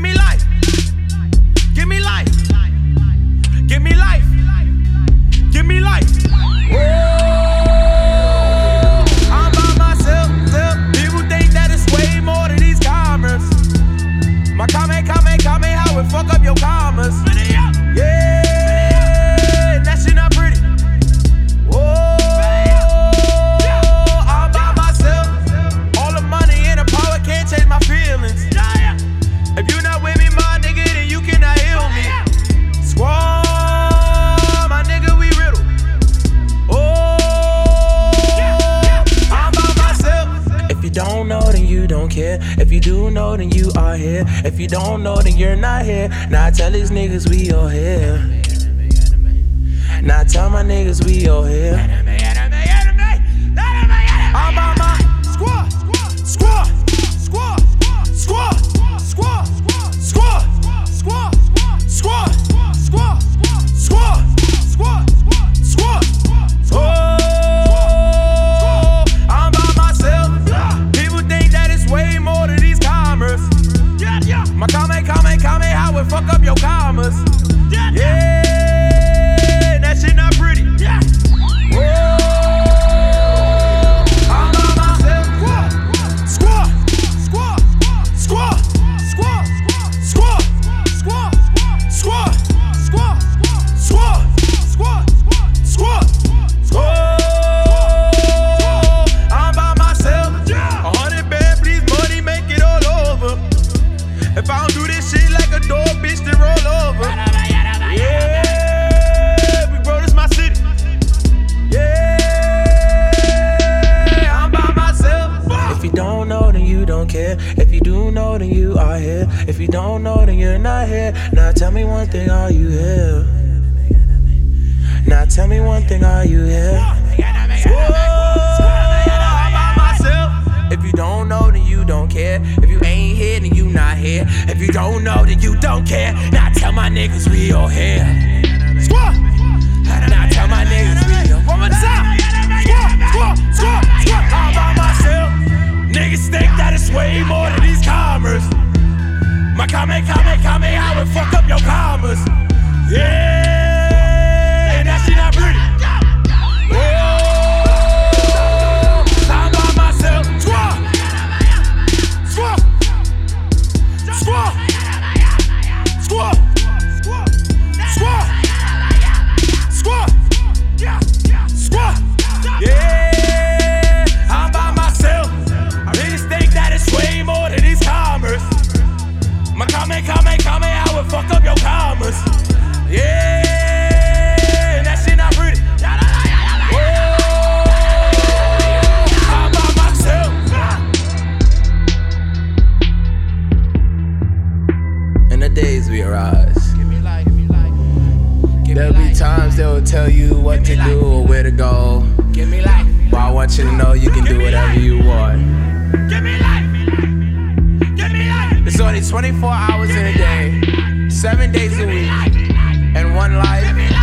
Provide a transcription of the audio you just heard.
me life. then you don't care. If you do know, then you are here. If you don't know, then you're not here. Now I tell these niggas we all here. Now I tell my niggas we all here. This shit like a dog, bitch, then roll over. Yeah, big bro, this my city. Yeah, I'm by myself. If you don't know, then you don't care. If you do know, then you are here. If you don't know, then you're not here. Now tell me one thing, are you here? Now tell me one thing, are you here? Whoa, I'm by myself. If you don't know, then you don't care. If you here, then you not here. If you don't know, then you don't care. Now tell my niggas we all here. Squad. Now tell my niggas we all One more. Squad, squad, squad, squad. I'm by myself. Niggas think that it's way more than these commas. My comment, comment, comment, how it fuck up your commas. Yeah, days we there'll be times they will tell you what to do or where to go. Give me life. But I want you to know you can do whatever you want. Give me life. Give me life. It's only 24 hours in a day, seven days a week, and one life.